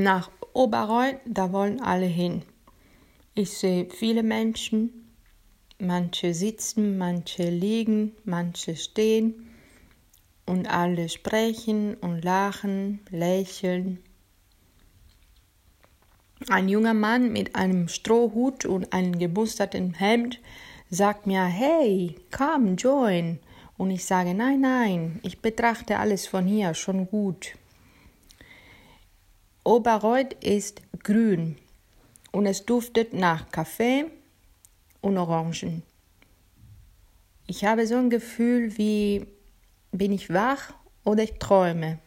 Nach Oberreuth, da wollen alle hin. Ich sehe viele Menschen, manche sitzen, manche liegen, manche stehen und alle sprechen und lachen, lächeln. Ein junger Mann mit einem Strohhut und einem gemusterten Hemd sagt mir, hey, komm, join. Und ich sage, nein, nein, ich betrachte alles von hier schon gut. Oberreuth ist grün und es duftet nach Kaffee und Orangen. Ich habe so ein Gefühl wie bin ich wach oder ich träume.